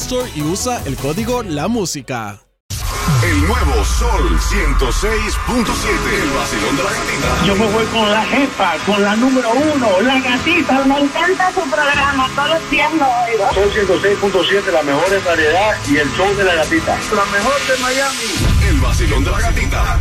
Store y usa el código La Música. El nuevo Sol 106.7. El vacilón de la gatita. Yo me voy con la jefa, con la número uno, la gatita. Me encanta su programa, todos los días lo oigo. Sol 106.7, la mejor en variedad y el show de la gatita. La mejor de Miami. El vacilón de la gatita.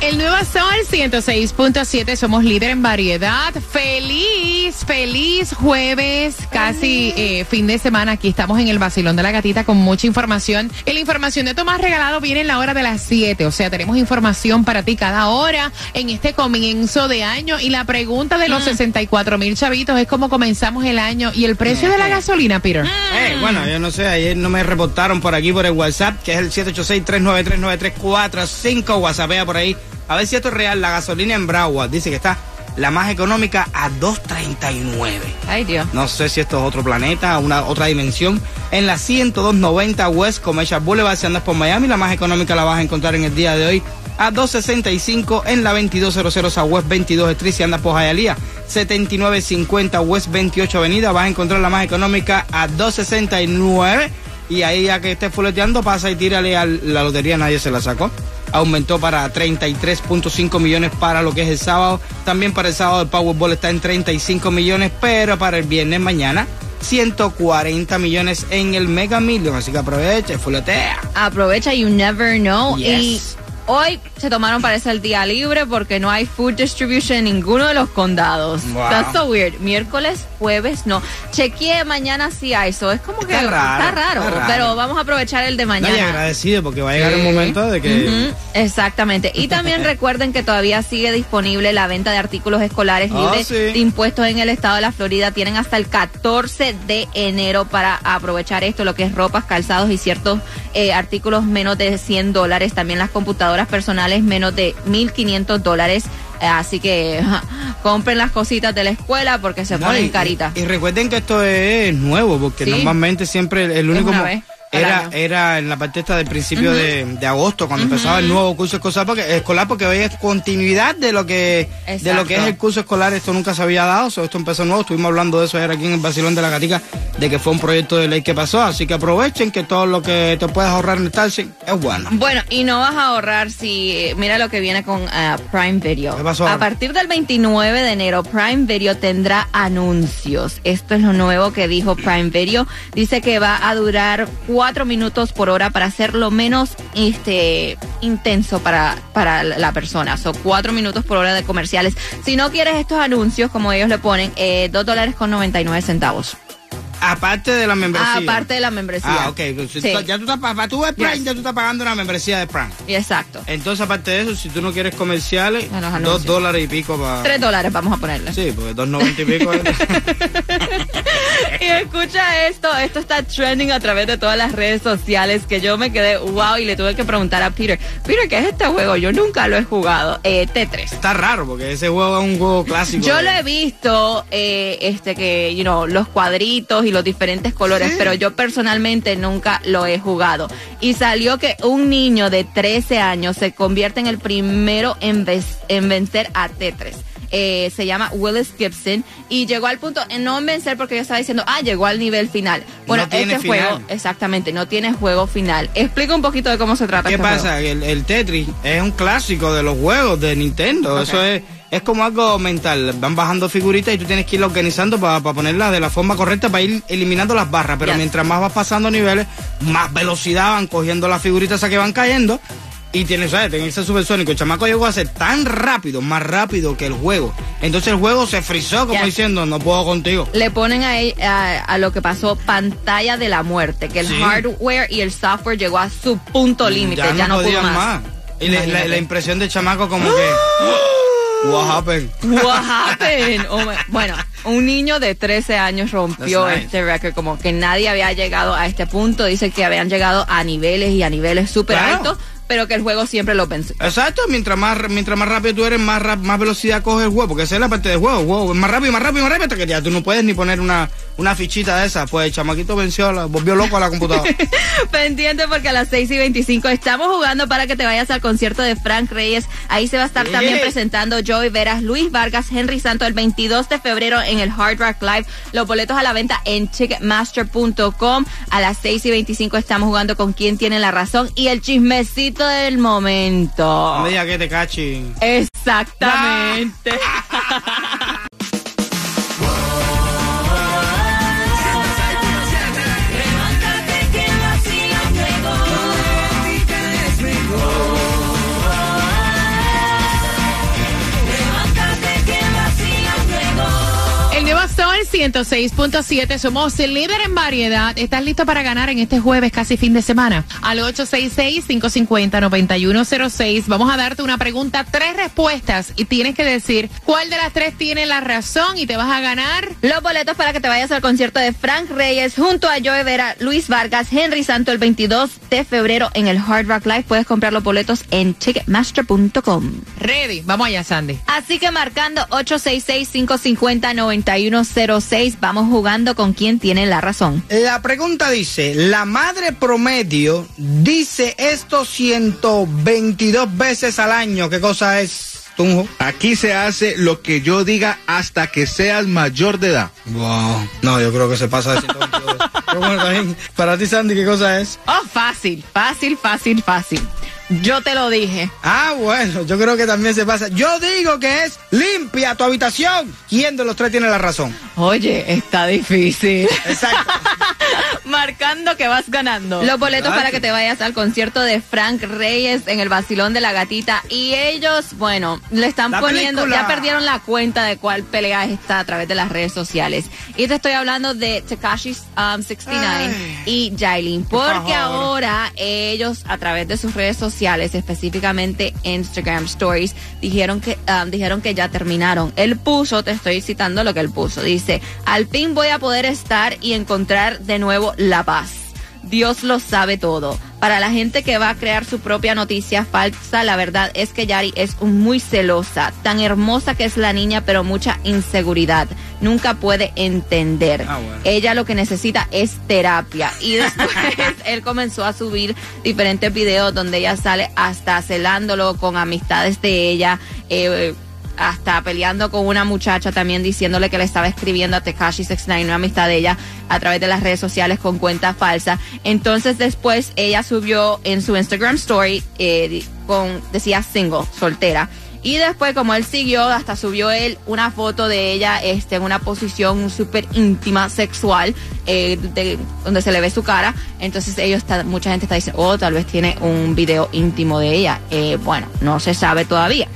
El nuevo Sol 106.7, somos líder en variedad. Feliz, feliz jueves, casi eh, fin de semana. Aquí estamos en el Basilón de la Gatita con mucha información. Y la información de Tomás Regalado viene en la hora de las 7. O sea, tenemos información para ti cada hora en este comienzo de año. Y la pregunta de los 64 mil chavitos es cómo comenzamos el año y el precio de la gasolina, Peter. Eh, bueno, yo no sé, ayer no me reportaron por aquí por el WhatsApp, que es el 786-393-9345. WhatsAppea por ahí. A ver si esto es real. La gasolina en Broward dice que está la más económica a 2.39. Ay, Dios. No sé si esto es otro planeta, una otra dimensión. En la 10290 West Commercial Boulevard, si andas por Miami, la más económica la vas a encontrar en el día de hoy a 265 en la 2200 West 22 Street, si andas por Hialeah. 7950 West 28 Avenida, vas a encontrar la más económica a 269. Y ahí ya que estés fuleteando, pasa y tírale a la lotería, nadie se la sacó aumentó para 33.5 millones para lo que es el sábado. También para el sábado el Powerball está en 35 millones, pero para el viernes mañana 140 millones en el Mega Million. Así que aprovecha, fuletea. Aprovecha, you never know. Yes. Y hoy se tomaron parece el día libre porque no hay food distribution en ninguno de los condados. Wow. That's so weird. Miércoles, jueves, no. Chequeé mañana sí hay. Eso es como que Está raro, está raro, está raro. Pero vamos a aprovechar el de No, y mañana. agradecido porque va a llegar Sí. el momento de que. Exactamente. Y también recuerden que todavía sigue disponible la venta de artículos escolares Ah, libres sí. de impuestos en el estado de la Florida. Tienen hasta el 14 de enero para aprovechar esto, lo que es ropas, calzados y ciertos eh, artículos menos de 100 dólares. También las computadoras personales menos de 1.500 dólares. Eh, Así que compren las cositas de la escuela porque se No, ponen caritas. Y, recuerden que esto es nuevo, porque Sí. normalmente siempre el- único una mo- vez al era, era en la parte esta del principio de, de agosto, cuando empezaba el nuevo curso escolar, porque, escolar, porque hoy es continuidad de lo que de lo que es el curso escolar, esto nunca se había dado, esto empezó nuevo, estuvimos hablando de eso ayer aquí en el Basilón de la Gatica, de que fue un proyecto de ley que pasó, así que aprovechen que todo lo que te puedes ahorrar en el taxi es bueno. Bueno, y no vas a ahorrar si, mira lo que viene con ah, Prime Video. ¿Qué pasó A partir del 29 de enero, Prime Video tendrá anuncios. Esto es lo nuevo que dijo Prime Video. Dice que va a durar cuatro minutos por hora para hacerlo menos este, intenso para, para la persona. Son cuatro minutos por hora de comerciales. Si no quieres estos anuncios, como ellos le ponen, eh, dos dólares con 99 centavos. Aparte de la membresía. Aparte de la membresía. Ah, ok. pues, si Sí. tú- ya tú estás, pa- pa- tú ves Prime, Yes. ya tú estás pagando una membresía de Prime. Exacto. Entonces, aparte de eso, si tú no quieres comerciales, dos dólares y pico para... Tres dólares vamos a ponerle. Sí, porque dos noventa y pico. Y escucha esto, esto está trending a través de todas las redes sociales que yo me quedé wow y le tuve que preguntar a Peter, Peter, ¿qué es este juego? Yo nunca lo he jugado. Eh, T3. Está raro porque ese juego es un juego clásico. Yo de- lo he visto, eh, este que, you know, los cuadritos y los diferentes colores, pero yo personalmente nunca lo he jugado. Y salió que un niño de 13 años se convierte en el primero en, en vencer a Tetris. Eh, se llama Willis Gibson y llegó al punto, eh, no en vencer porque yo estaba diciendo, ah, llegó al nivel final. Bueno, No este final. juego, exactamente, no tiene juego final. Explica un poquito de cómo se trata ¿Qué este pasa? El, el Tetris es un clásico de los juegos de Nintendo. Eso es, es como algo mental. Van bajando figuritas y tú tienes que irla organizando para ponerlas de la forma correcta para ir eliminando las barras. Pero Yes. mientras más vas pasando niveles, más velocidad van cogiendo las figuritas esas que van cayendo. Y tiene, ¿sabes? Tiene ese supersónico. El chamaco llegó a ser tan rápido, más rápido que el juego. Entonces el juego se frizó como Ya. diciendo, no puedo contigo. Le ponen a, a, a lo que pasó pantalla de la muerte, que el Sí. hardware y el software llegó a su punto límite, ya, no, pudo podían más. Y la, la- Imagínate. la impresión del chamaco como que... What happened? What happened? Oh bueno, un niño de 13 años rompió That's nice. este récord, como que nadie había llegado a este punto. Dice que habían llegado a niveles y a niveles súper Claro. altos, pero que el juego siempre lo pensó. Exacto, mientras más, mientras más rápido tú eres, más, ra- más velocidad coge el juego, porque esa es la parte del juego, es más rápido, más rápido, más rápido, hasta que ya tú no puedes ni poner una, una fichita de esa, pues el chamaquito venció, la, volvió loco a la computadora. Pendiente porque a las 6 y 25 estamos jugando para que te vayas al concierto de Frank Reyes. Ahí se va a estar Sí. también presentando Joey Veras, Luis Vargas, Henry Santo el 22 de febrero en el Hard Rock Live. Los boletos a la venta en ticketmaster.com. A las 6 y 25 estamos jugando con quién tiene la razón y el chismecito del momento. No me digas que te cachi. Exactamente. 106.7, somos el líder en variedad. ¿Estás listo para ganar en este jueves, casi fin de semana? Al 866-550-9106 vamos a darte una pregunta, tres respuestas y tienes que decir cuál de las tres tiene la razón y te vas a ganar. Los boletos para que te vayas al concierto de Frank Reyes junto a Joe Vera, Luis Vargas, Henry Santo el 22 de febrero en el Hard Rock Live. Puedes comprar los boletos en ticketmaster.com. Ready, vamos allá, Sandy. Así que marcando 866-550-9106, vamos jugando con quien tiene la razón. La pregunta dice, la madre promedio dice esto 122 veces al año. ¿Qué cosa es, Tunjo? Aquí se hace lo que yo diga hasta que seas mayor de edad. Wow. No, yo creo que se pasa de 122 veces. Pero bueno, también, para ti, Sandy, ¿qué cosa es? Oh, fácil, fácil, fácil, fácil. Yo te lo dije. Ah, bueno, yo creo que también se pasa. Yo digo que es limpia tu habitación. ¿Quién de los tres tiene la razón? Oye, está difícil. Exacto. Marcando que vas ganando. Los boletos para que te vayas al concierto de Frank Reyes en el Basilón de la Gatita. Y ellos, bueno, le están La poniendo, película. ya perdieron la cuenta de cuál pelea está a través de las redes sociales. Y te estoy hablando de Tekashi um, 69 Ay. y Jailin. Porque ahora ellos, a través de sus redes sociales, específicamente Instagram Stories, dijeron que, um, dijeron que ya terminaron. Él puso, te estoy citando lo que él puso. Dice, al fin voy a poder estar y encontrar de nuevo la paz. Dios lo sabe todo. Para la gente que va a crear su propia noticia falsa, la verdad es que Yari es muy celosa, tan hermosa que es la niña, pero mucha inseguridad. Nunca puede entender. Ah, bueno. Ella lo que necesita es terapia. Y después él comenzó a subir diferentes videos donde ella sale hasta celándolo con amistades de ella. eh, hasta peleando con una muchacha también diciéndole que le estaba escribiendo a Tekashi 69, una amistad de ella, a través de las redes sociales con cuenta falsa. Entonces después ella subió en su Instagram story, eh, con, decía single, soltera. Y después, como él siguió, hasta subió él una foto de ella este, en una posición súper íntima, sexual, eh, de- donde se le ve su cara. Entonces, ellos está- mucha gente está diciendo, oh, tal vez tiene un video íntimo de ella. Eh, bueno, no se sabe todavía.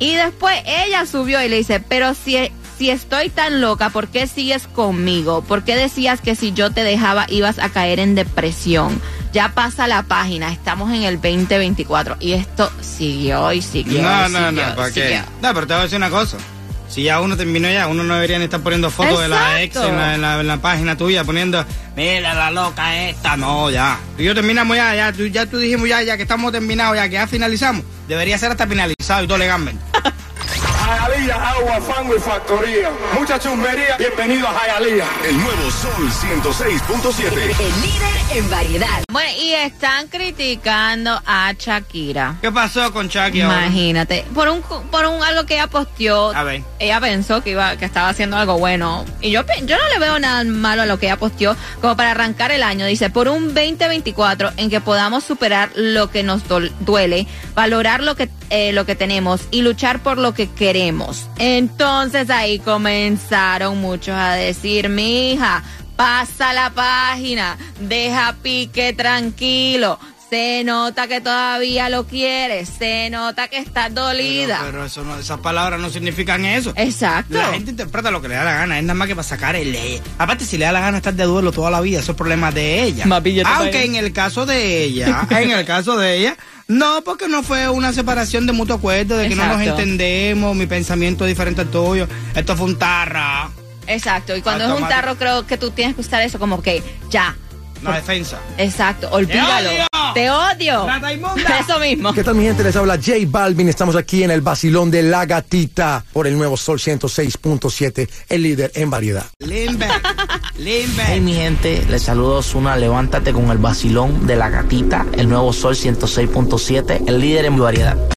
Y después ella subió y le dice, pero si, si estoy tan loca, ¿por qué sigues conmigo? ¿Por qué decías que si yo te dejaba ibas a caer en depresión? Ya pasa la página, estamos en el 2024 y esto siguió y siguió. No, y no, siguió, no, ¿para qué? No, pero te voy a decir una cosa. Si ya uno terminó ya, uno no debería ni estar poniendo fotos de la ex en la, en la- en la página tuya, poniendo, mira la loca esta. No, ya. Tú y yo terminamos ya, ya tú, ya tú dijimos ya, ya que estamos terminados, ya que ya finalizamos. Debería ser hasta finalizado y todo legalmente. Agua, fango y factoría. Mucha chumbería. Bienvenido a Jayalía. El nuevo Sol 106.7. El líder en variedad. Bueno, y están criticando a Shakira. ¿Qué pasó con ahora? Imagínate, por un por un algo que ella posteó, A ver. ella pensó que iba que estaba haciendo algo bueno y yo yo no le veo nada malo a lo que ella posteó como para arrancar el año, dice, por un 2024 en que podamos superar lo que nos duele, valorar lo que eh, lo que tenemos y luchar por lo que queremos. Entonces ahí comenzaron muchos a decir, mi hija, pasa la página, deja pique tranquilo. Se nota que todavía lo quieres. Se nota que estás dolida. Pero, pero eso no, esas palabras no significan eso. Exacto. La gente interpreta lo que le da la gana, es nada más que para sacar el ley. Aparte, si le da la gana estar de duelo toda la vida, eso es problema de ella. Para Aunque en el caso de ella, en el caso de ella, no, porque no fue una separación de mutuo acuerdo, de que no nos entendemos, mi pensamiento es diferente al tuyo. Esto fue un tarra, Exacto. Y cuando es un tarro, creo que tú tienes que usar eso como que ya. Una defensa. Exacto. Olvídalo. odio! Te odio. Rata inmunda. Eso mismo. ¿Qué tal mi gente? Les habla J Balvin. Estamos aquí en el vacilón de la gatita por el nuevo Sol 106.7, el líder en variedad. Limber, Limber. Hey mi gente, les saludo Osuna, levántate con el vacilón de la gatita, el nuevo Sol 106.7, el líder en variedad.